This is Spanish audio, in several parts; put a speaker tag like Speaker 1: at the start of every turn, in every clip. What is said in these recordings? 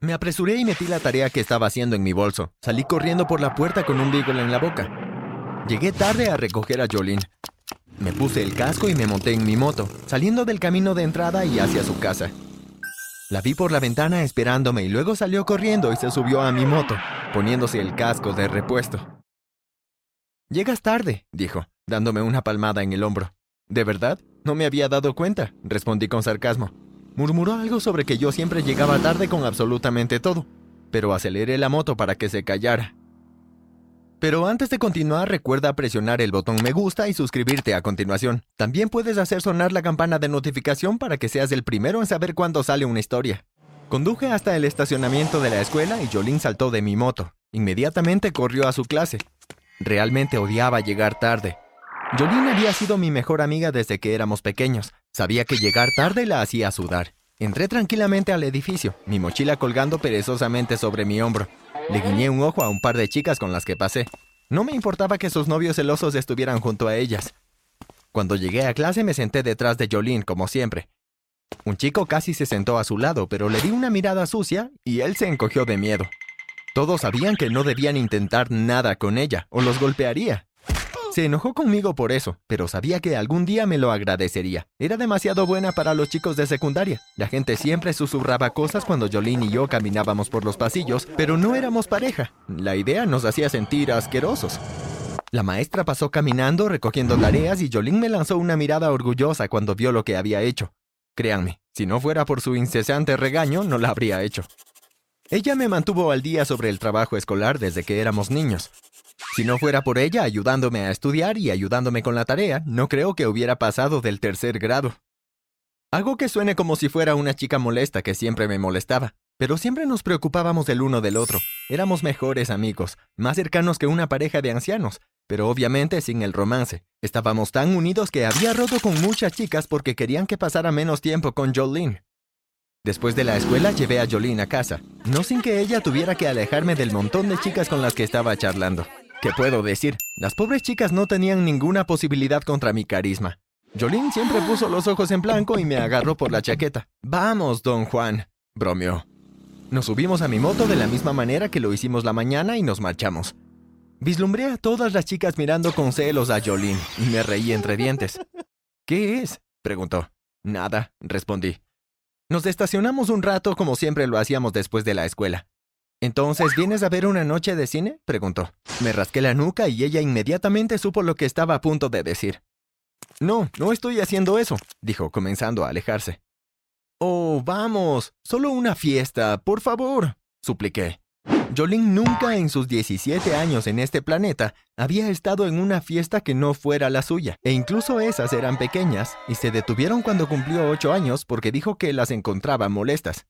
Speaker 1: Me apresuré y metí la tarea que estaba haciendo en mi bolso. Salí corriendo por la puerta con un beagle en la boca. Llegué tarde a recoger a Jolene. Me puse el casco y me monté en mi moto, saliendo del camino de entrada y hacia su casa. La vi por la ventana esperándome y luego salió corriendo y se subió a mi moto, poniéndose el casco de repuesto. Llegas tarde, dijo, dándome una palmada en el hombro. ¿De verdad? No me había dado cuenta, respondí con sarcasmo. Murmuró algo sobre que yo siempre llegaba tarde con absolutamente todo, pero aceleré la moto para que se callara. Pero antes de continuar, recuerda presionar el botón me gusta y suscribirte a continuación. También puedes hacer sonar la campana de notificación para que seas el primero en saber cuándo sale una historia. Conduje hasta el estacionamiento de la escuela y Jolín saltó de mi moto. Inmediatamente corrió a su clase. Realmente odiaba llegar tarde. Jolene había sido mi mejor amiga desde que éramos pequeños. Sabía que llegar tarde la hacía sudar. Entré tranquilamente al edificio, mi mochila colgando perezosamente sobre mi hombro. Le guiñé un ojo a un par de chicas con las que pasé. No me importaba que sus novios celosos estuvieran junto a ellas. Cuando llegué a clase me senté detrás de Jolene, como siempre. Un chico casi se sentó a su lado, pero le di una mirada sucia y él se encogió de miedo. Todos sabían que no debían intentar nada con ella, o los golpearía. Se enojó conmigo por eso, pero sabía que algún día me lo agradecería. Era demasiado buena para los chicos de secundaria. La gente siempre susurraba cosas cuando Jolene y yo caminábamos por los pasillos, pero no éramos pareja. La idea nos hacía sentir asquerosos. La maestra pasó caminando recogiendo tareas y Jolene me lanzó una mirada orgullosa cuando vio lo que había hecho. Créanme, si no fuera por su incesante regaño, no la habría hecho. Ella me mantuvo al día sobre el trabajo escolar desde que éramos niños. Si no fuera por ella ayudándome a estudiar y ayudándome con la tarea, no creo que hubiera pasado del tercer grado. Hago que suene como si fuera una chica molesta que siempre me molestaba, pero siempre nos preocupábamos del uno del otro. Éramos mejores amigos, más cercanos que una pareja de ancianos, pero obviamente sin el romance. Estábamos tan unidos que había roto con muchas chicas porque querían que pasara menos tiempo con Jolene. Después de la escuela llevé a Jolene a casa, no sin que ella tuviera que alejarme del montón de chicas con las que estaba charlando. ¿Qué puedo decir? Las pobres chicas no tenían ninguna posibilidad contra mi carisma. Jolín siempre puso los ojos en blanco y me agarró por la chaqueta. Vamos, don Juan, bromeó. Nos subimos a mi moto de la misma manera que lo hicimos la mañana y nos marchamos. Vislumbré a todas las chicas mirando con celos a Jolín y me reí entre dientes. ¿Qué es? preguntó. Nada, respondí. Nos estacionamos un rato como siempre lo hacíamos después de la escuela. Entonces, ¿vienes a ver una noche de cine? preguntó. Me rasqué la nuca y ella inmediatamente supo lo que estaba a punto de decir. No, no estoy haciendo eso, dijo, comenzando a alejarse. Oh, vamos, solo una fiesta, por favor, supliqué. Jolín nunca en sus 17 años en este planeta había estado en una fiesta que no fuera la suya, e incluso esas eran pequeñas, y se detuvieron cuando cumplió 8 años porque dijo que las encontraba molestas.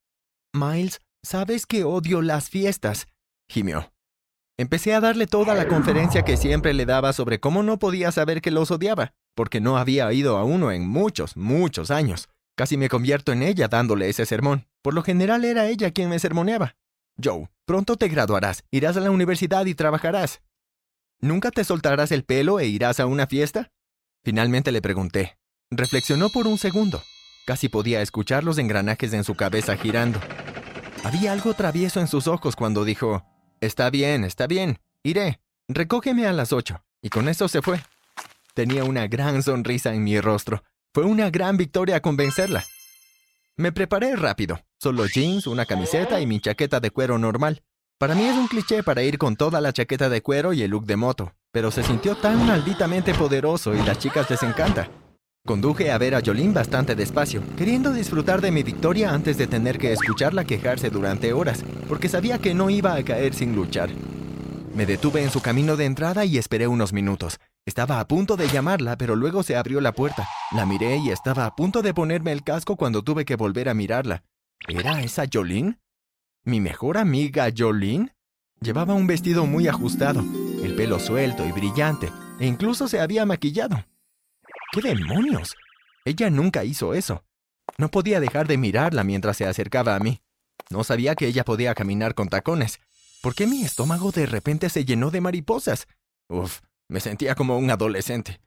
Speaker 1: Miles, Sabes que odio las fiestas, gimió. Empecé a darle toda la conferencia que siempre le daba sobre cómo no podía saber que los odiaba, porque no había ido a uno en muchos, muchos años. Casi me convierto en ella dándole ese sermón. Por lo general era ella quien me sermoneaba. Joe, pronto te graduarás, irás a la universidad y trabajarás. ¿Nunca te soltarás el pelo e irás a una fiesta? Finalmente le pregunté. Reflexionó por un segundo. Casi podía escuchar los engranajes en su cabeza girando. Había algo travieso en sus ojos cuando dijo, Está bien, está bien, iré, recógeme a las ocho. Y con eso se fue. Tenía una gran sonrisa en mi rostro. Fue una gran victoria convencerla. Me preparé rápido, solo jeans, una camiseta y mi chaqueta de cuero normal. Para mí es un cliché para ir con toda la chaqueta de cuero y el look de moto, pero se sintió tan malditamente poderoso y las chicas les encanta. Conduje a ver a Jolene bastante despacio, queriendo disfrutar de mi victoria antes de tener que escucharla quejarse durante horas, porque sabía que no iba a caer sin luchar. Me detuve en su camino de entrada y esperé unos minutos. Estaba a punto de llamarla, pero luego se abrió la puerta. La miré y estaba a punto de ponerme el casco cuando tuve que volver a mirarla. ¿Era esa Jolene? ¿Mi mejor amiga Jolene? Llevaba un vestido muy ajustado, el pelo suelto y brillante, e incluso se había maquillado. ¿Qué demonios? Ella nunca hizo eso. No podía dejar de mirarla mientras se acercaba a mí. No sabía que ella podía caminar con tacones. ¿Por qué mi estómago de repente se llenó de mariposas? Uf, me sentía como un adolescente.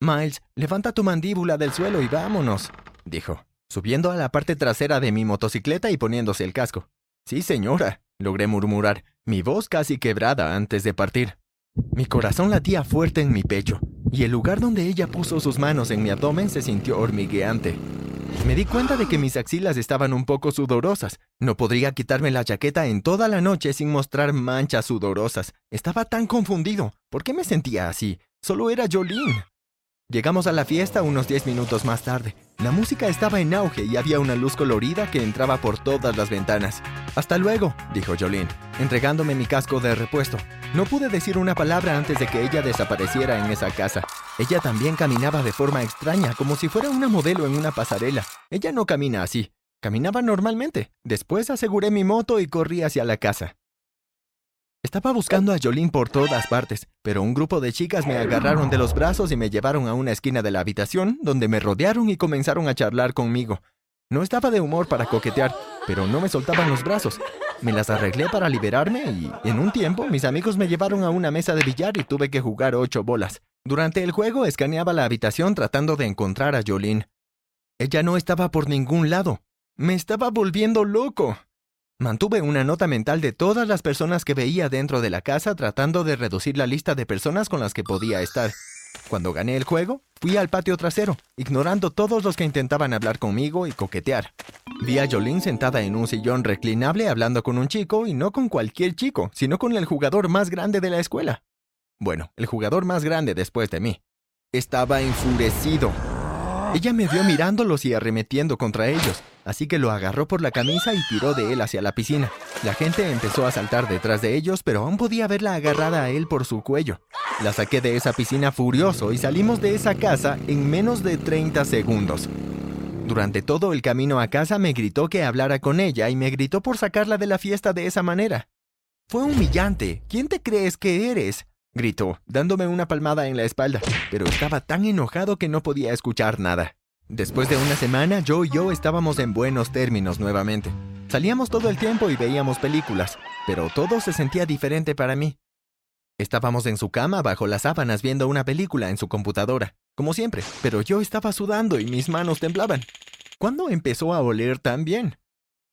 Speaker 1: Miles, levanta tu mandíbula del suelo y vámonos, dijo, subiendo a la parte trasera de mi motocicleta y poniéndose el casco. Sí, señora, logré murmurar, mi voz casi quebrada antes de partir. Mi corazón latía fuerte en mi pecho, y el lugar donde ella puso sus manos en mi abdomen se sintió hormigueante. Me di cuenta de que mis axilas estaban un poco sudorosas. No podría quitarme la chaqueta en toda la noche sin mostrar manchas sudorosas. Estaba tan confundido. ¿Por qué me sentía así? Solo era Jolene. Llegamos a la fiesta unos 10 minutos más tarde. La música estaba en auge y había una luz colorida que entraba por todas las ventanas. Hasta luego, dijo Jolene, entregándome mi casco de repuesto. No pude decir una palabra antes de que ella desapareciera en esa casa. Ella también caminaba de forma extraña, como si fuera una modelo en una pasarela. Ella no camina así. Caminaba normalmente. Después aseguré mi moto y corrí hacia la casa. Estaba buscando a Jolene por todas partes, pero un grupo de chicas me agarraron de los brazos y me llevaron a una esquina de la habitación, donde me rodearon y comenzaron a charlar conmigo. No estaba de humor para coquetear, pero no me soltaban los brazos. Me las arreglé para liberarme y, en un tiempo, mis amigos me llevaron a una mesa de billar y tuve que jugar ocho bolas. Durante el juego escaneaba la habitación tratando de encontrar a Jolene. Ella no estaba por ningún lado. Me estaba volviendo loco. Mantuve una nota mental de todas las personas que veía dentro de la casa tratando de reducir la lista de personas con las que podía estar. Cuando gané el juego, fui al patio trasero, ignorando todos los que intentaban hablar conmigo y coquetear. Vi a Jolene sentada en un sillón reclinable hablando con un chico y no con cualquier chico, sino con el jugador más grande de la escuela. Bueno, el jugador más grande después de mí. Estaba enfurecido. Ella me vio mirándolos y arremetiendo contra ellos, así que lo agarró por la camisa y tiró de él hacia la piscina. La gente empezó a saltar detrás de ellos, pero aún podía verla agarrada a él por su cuello. La saqué de esa piscina furioso y salimos de esa casa en menos de 30 segundos. Durante todo el camino a casa me gritó que hablara con ella y me gritó por sacarla de la fiesta de esa manera. Fue humillante. ¿Quién te crees que eres? gritó, dándome una palmada en la espalda, pero estaba tan enojado que no podía escuchar nada. Después de una semana, Joe y yo estábamos en buenos términos nuevamente. Salíamos todo el tiempo y veíamos películas, pero todo se sentía diferente para mí. Estábamos en su cama bajo las sábanas viendo una película en su computadora, como siempre, pero yo estaba sudando y mis manos temblaban. ¿Cuándo empezó a oler tan bien?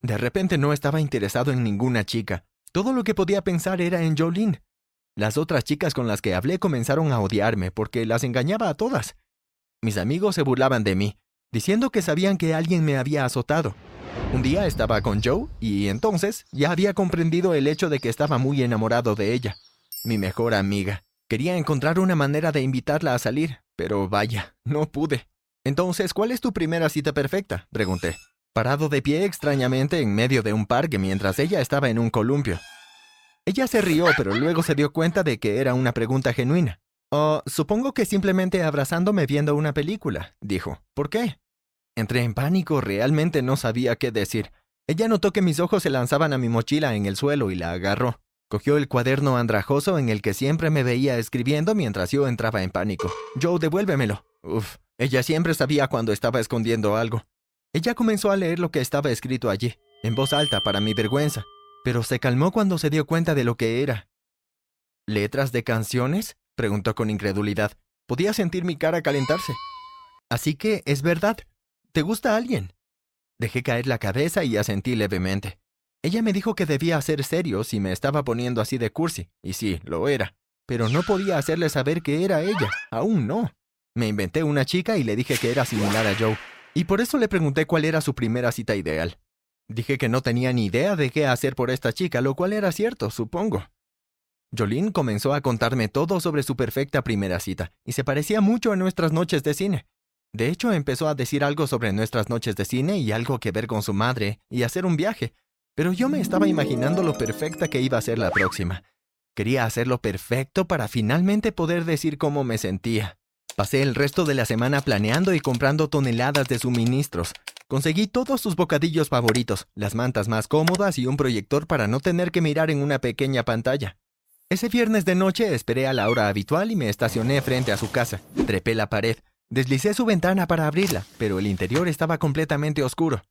Speaker 1: De repente no estaba interesado en ninguna chica. Todo lo que podía pensar era en Jolene. Las otras chicas con las que hablé comenzaron a odiarme porque las engañaba a todas. Mis amigos se burlaban de mí, diciendo que sabían que alguien me había azotado. Un día estaba con Joe y entonces ya había comprendido el hecho de que estaba muy enamorado de ella, mi mejor amiga. Quería encontrar una manera de invitarla a salir, pero vaya, no pude. Entonces, ¿cuál es tu primera cita perfecta? pregunté, parado de pie extrañamente en medio de un parque mientras ella estaba en un columpio. Ella se rió, pero luego se dio cuenta de que era una pregunta genuina. Oh, supongo que simplemente abrazándome viendo una película, dijo. ¿Por qué? Entré en pánico, realmente no sabía qué decir. Ella notó que mis ojos se lanzaban a mi mochila en el suelo y la agarró. Cogió el cuaderno andrajoso en el que siempre me veía escribiendo mientras yo entraba en pánico. Joe, devuélvemelo. Uf, ella siempre sabía cuando estaba escondiendo algo. Ella comenzó a leer lo que estaba escrito allí, en voz alta para mi vergüenza, pero se calmó cuando se dio cuenta de lo que era. ¿Letras de canciones? Preguntó con incredulidad. Podía sentir mi cara calentarse. Así que, es verdad. ¿Te gusta alguien? Dejé caer la cabeza y asentí levemente. Ella me dijo que debía ser serio si me estaba poniendo así de cursi, y sí, lo era. Pero no podía hacerle saber que era ella. Aún no. Me inventé una chica y le dije que era similar a Joe, y por eso le pregunté cuál era su primera cita ideal. Dije que no tenía ni idea de qué hacer por esta chica, lo cual era cierto, supongo. Jolene comenzó a contarme todo sobre su perfecta primera cita, y se parecía mucho a nuestras noches de cine. De hecho, empezó a decir algo sobre nuestras noches de cine y algo que ver con su madre, y hacer un viaje, pero yo me estaba imaginando lo perfecta que iba a ser la próxima. Quería hacerlo perfecto para finalmente poder decir cómo me sentía. Pasé el resto de la semana planeando y comprando toneladas de suministros. Conseguí todos sus bocadillos favoritos, las mantas más cómodas y un proyector para no tener que mirar en una pequeña pantalla. Ese viernes de noche esperé a la hora habitual y me estacioné frente a su casa. Trepé la pared. Deslicé su ventana para abrirla, pero el interior estaba completamente oscuro.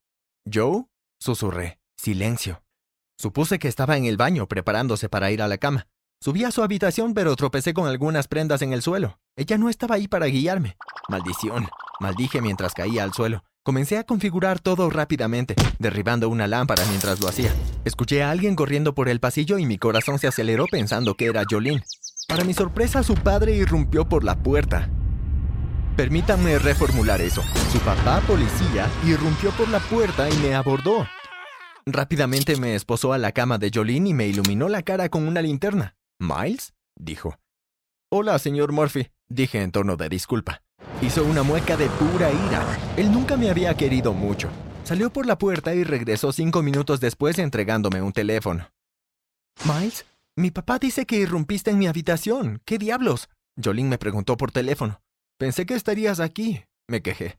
Speaker 1: ¿Joe? Susurré. Silencio. Supuse que estaba en el baño preparándose para ir a la cama. Subí a su habitación, pero tropecé con algunas prendas en el suelo. Ella no estaba ahí para guiarme. Maldición. Maldije mientras caía al suelo. Comencé a configurar todo rápidamente, derribando una lámpara mientras lo hacía. Escuché a alguien corriendo por el pasillo y mi corazón se aceleró pensando que era Jolene. Para mi sorpresa, su padre irrumpió por la puerta. Permítanme reformular eso. Su papá, policía, irrumpió por la puerta y me abordó. Rápidamente me esposó a la cama de Jolene y me iluminó la cara con una linterna. ¿Miles? dijo. Hola, señor Murphy, dije en tono de disculpa. Hizo una mueca de pura ira. Él nunca me había querido mucho. Salió por la puerta y regresó cinco minutos después entregándome un teléfono. Miles, mi papá dice que irrumpiste en mi habitación. ¿Qué diablos? Jolene me preguntó por teléfono. Pensé que estarías aquí, me quejé.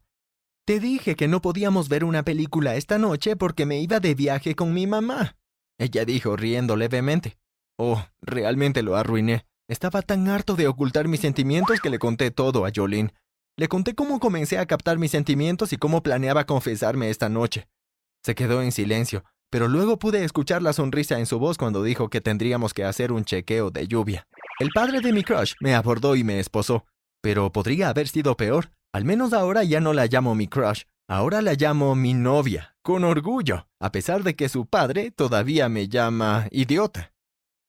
Speaker 1: Te dije que no podíamos ver una película esta noche porque me iba de viaje con mi mamá. Ella dijo, riendo levemente. Oh, realmente lo arruiné. Estaba tan harto de ocultar mis sentimientos que le conté todo a Jolene. Le conté cómo comencé a captar mis sentimientos y cómo planeaba confesarme esta noche. Se quedó en silencio, pero luego pude escuchar la sonrisa en su voz cuando dijo que tendríamos que hacer un chequeo de lluvia. El padre de mi crush me abordó y me esposó, pero podría haber sido peor. Al menos ahora ya no la llamo mi crush, ahora la llamo mi novia, con orgullo, a pesar de que su padre todavía me llama idiota.